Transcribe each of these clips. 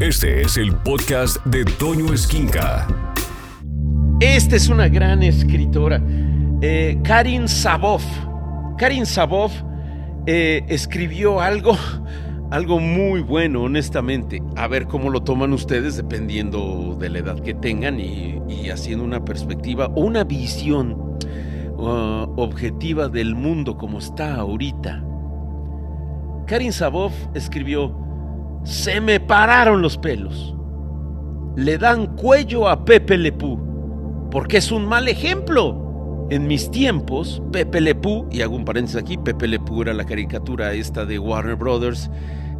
Este es el podcast de Toño Esquinca. Esta es una gran escritora, eh, Karin Sabov. Karin Sabov eh, escribió algo, algo muy bueno, honestamente. A ver cómo lo toman ustedes, dependiendo de la edad que tengan y, haciendo una perspectiva o una visión uh, objetiva del mundo como está ahorita. Karin Sabov escribió se me pararon los pelos. Le dan cuello a Pepe Lepú, porque es un mal ejemplo. En mis tiempos, Pepe Lepú, y hago un paréntesis aquí, Pepe Lepú era la caricatura esta de Warner Brothers,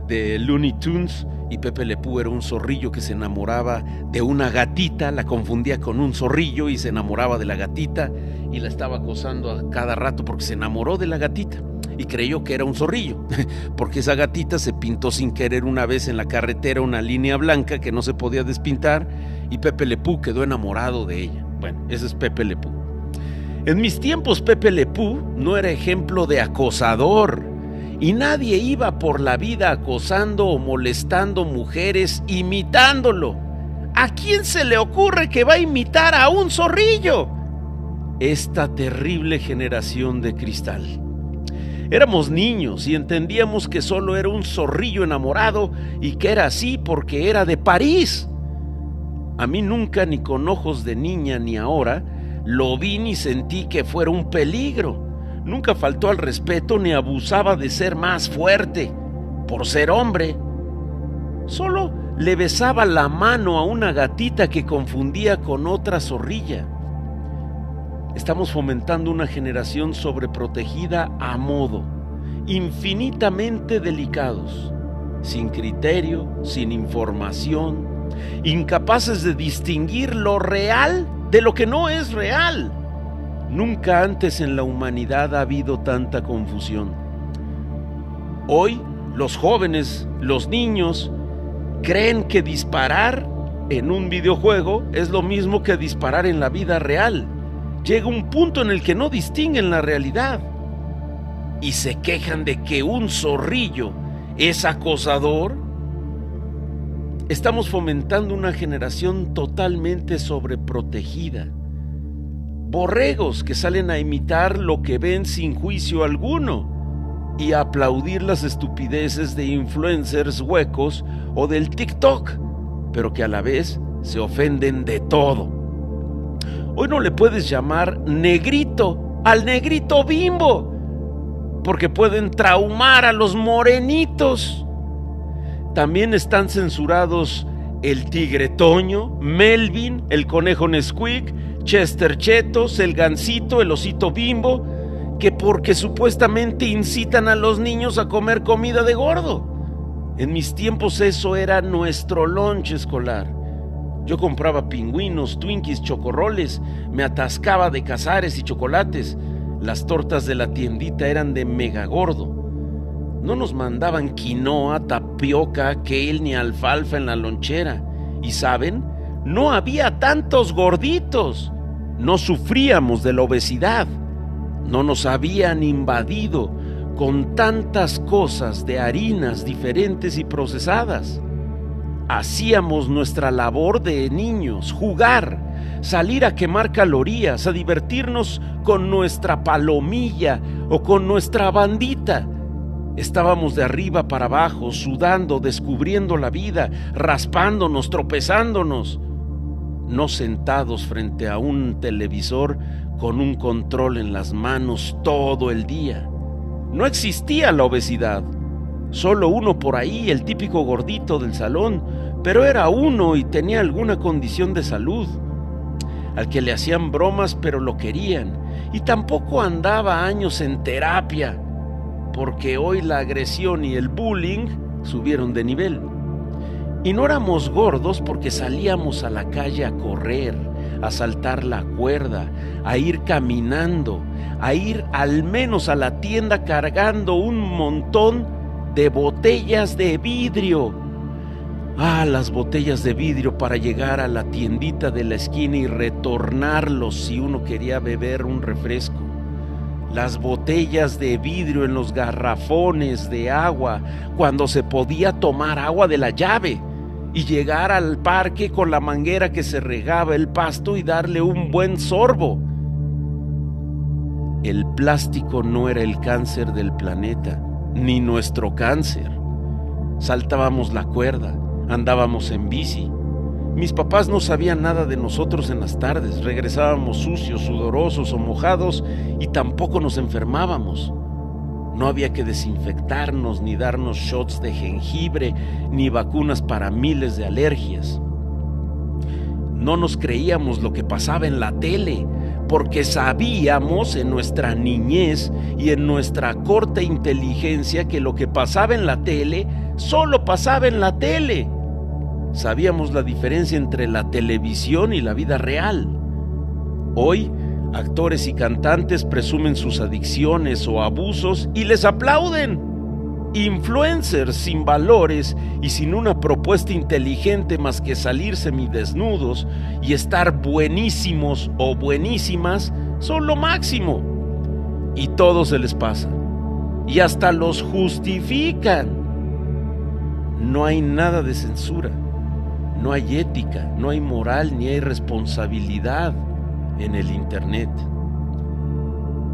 de Looney Tunes, y Pepe Lepú era un zorrillo que se enamoraba de una gatita, la confundía con un zorrillo y se enamoraba de la gatita y la estaba acosando a cada rato porque se enamoró de la gatita y creyó que era un zorrillo, porque esa gatita se pintó sin querer una vez en la carretera una línea blanca que no se podía despintar y Pepe Lepú quedó enamorado de ella. Bueno, ese es Pepe Lepú. En mis tiempos Pepe Lepú no era ejemplo de acosador y nadie iba por la vida acosando o molestando mujeres imitándolo. ¿A quién se le ocurre que va a imitar a un zorrillo? Esta terrible generación de cristal. Éramos niños y entendíamos que solo era un zorrillo enamorado y que era así porque era de París. A mí nunca ni con ojos de niña ni ahora lo vi ni sentí que fuera un peligro. Nunca faltó al respeto ni abusaba de ser más fuerte por ser hombre. Solo le besaba la mano a una gatita que confundía con otra zorrilla. Estamos fomentando una generación sobreprotegida a modo, infinitamente delicados, sin criterio, sin información, incapaces de distinguir lo real de lo que no es real. Nunca antes en la humanidad ha habido tanta confusión. Hoy los jóvenes, los niños, creen que disparar en un videojuego es lo mismo que disparar en la vida real llega un punto en el que no distinguen la realidad y se quejan de que un zorrillo es acosador. Estamos fomentando una generación totalmente sobreprotegida. Borregos que salen a imitar lo que ven sin juicio alguno y a aplaudir las estupideces de influencers huecos o del TikTok, pero que a la vez se ofenden de todo. Hoy no le puedes llamar negrito al negrito bimbo, porque pueden traumar a los morenitos. También están censurados el tigre Toño, Melvin, el conejo Nesquik, Chester Chetos, el gansito, el osito bimbo, que porque supuestamente incitan a los niños a comer comida de gordo. En mis tiempos eso era nuestro lunch escolar. Yo compraba pingüinos, twinkies, chocorroles, me atascaba de cazares y chocolates. Las tortas de la tiendita eran de mega gordo. No nos mandaban quinoa, tapioca, kale ni alfalfa en la lonchera. Y saben, no había tantos gorditos. No sufríamos de la obesidad. No nos habían invadido con tantas cosas de harinas diferentes y procesadas hacíamos nuestra labor de niños, jugar, salir a quemar calorías, a divertirnos con nuestra palomilla o con nuestra bandita. Estábamos de arriba para abajo, sudando, descubriendo la vida, raspándonos, tropezándonos, no sentados frente a un televisor con un control en las manos todo el día. No existía la obesidad. Solo uno por ahí, el típico gordito del salón, pero era uno y tenía alguna condición de salud, al que le hacían bromas pero lo querían, y tampoco andaba años en terapia, porque hoy la agresión y el bullying subieron de nivel. Y no éramos gordos porque salíamos a la calle a correr, a saltar la cuerda, a ir caminando, a ir al menos a la tienda cargando un montón de botellas de vidrio. Ah, las botellas de vidrio para llegar a la tiendita de la esquina y retornarlos si uno quería beber un refresco. Las botellas de vidrio en los garrafones de agua cuando se podía tomar agua de la llave. y llegar al parque con la manguera que se regaba el pasto y darle un buen sorbo. El plástico no era el cáncer del planeta, ni nuestro cáncer. Saltábamos la cuerda, andábamos en bici. Mis papás no sabían nada de nosotros en las tardes, regresábamos sucios, sudorosos o mojados y tampoco nos enfermábamos. No había que desinfectarnos ni darnos shots de jengibre ni vacunas para miles de alergias. No nos creíamos lo que pasaba en la tele, porque sabíamos en nuestra niñez y en nuestra corta inteligencia que lo que pasaba en la tele solo pasaba en la tele. Sabíamos la diferencia entre la televisión y la vida real. Hoy Actores y cantantes presumen sus adicciones o abusos y les aplauden. Influencers sin valores y sin una propuesta inteligente más que salir semidesnudos y estar buenísimos o buenísimas son lo máximo. Y todo se les pasa. Y hasta los justifican. No hay nada de censura. No hay ética, no hay moral ni hay responsabilidad en el Internet.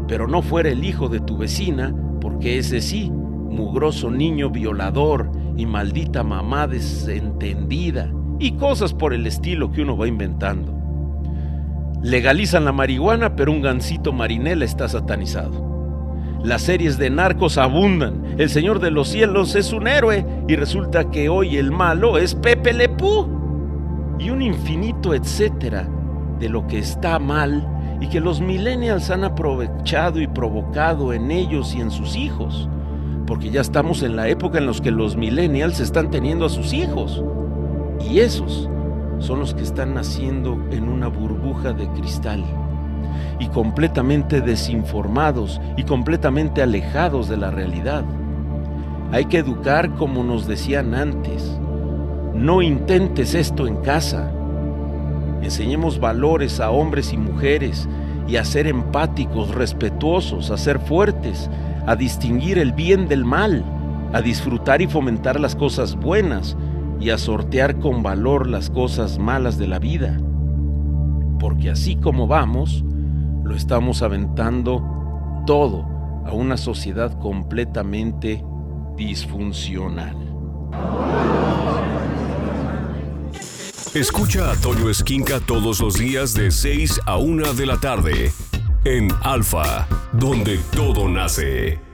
Pero no fuera el hijo de tu vecina, porque ese sí, mugroso niño violador y maldita mamá desentendida y cosas por el estilo que uno va inventando. Legalizan la marihuana, pero un gancito marinela está satanizado. Las series de narcos abundan. El Señor de los Cielos es un héroe y resulta que hoy el malo es Pepe Lepú. Y un infinito etcétera de lo que está mal y que los millennials han aprovechado y provocado en ellos y en sus hijos. Porque ya estamos en la época en la que los millennials están teniendo a sus hijos. Y esos son los que están naciendo en una burbuja de cristal y completamente desinformados y completamente alejados de la realidad. Hay que educar como nos decían antes. No intentes esto en casa. Enseñemos valores a hombres y mujeres y a ser empáticos, respetuosos, a ser fuertes, a distinguir el bien del mal, a disfrutar y fomentar las cosas buenas y a sortear con valor las cosas malas de la vida. Porque así como vamos, lo estamos aventando todo a una sociedad completamente disfuncional. Escucha a Toño Esquinca todos los días de 6 a 1 de la tarde en Alfa, donde todo nace.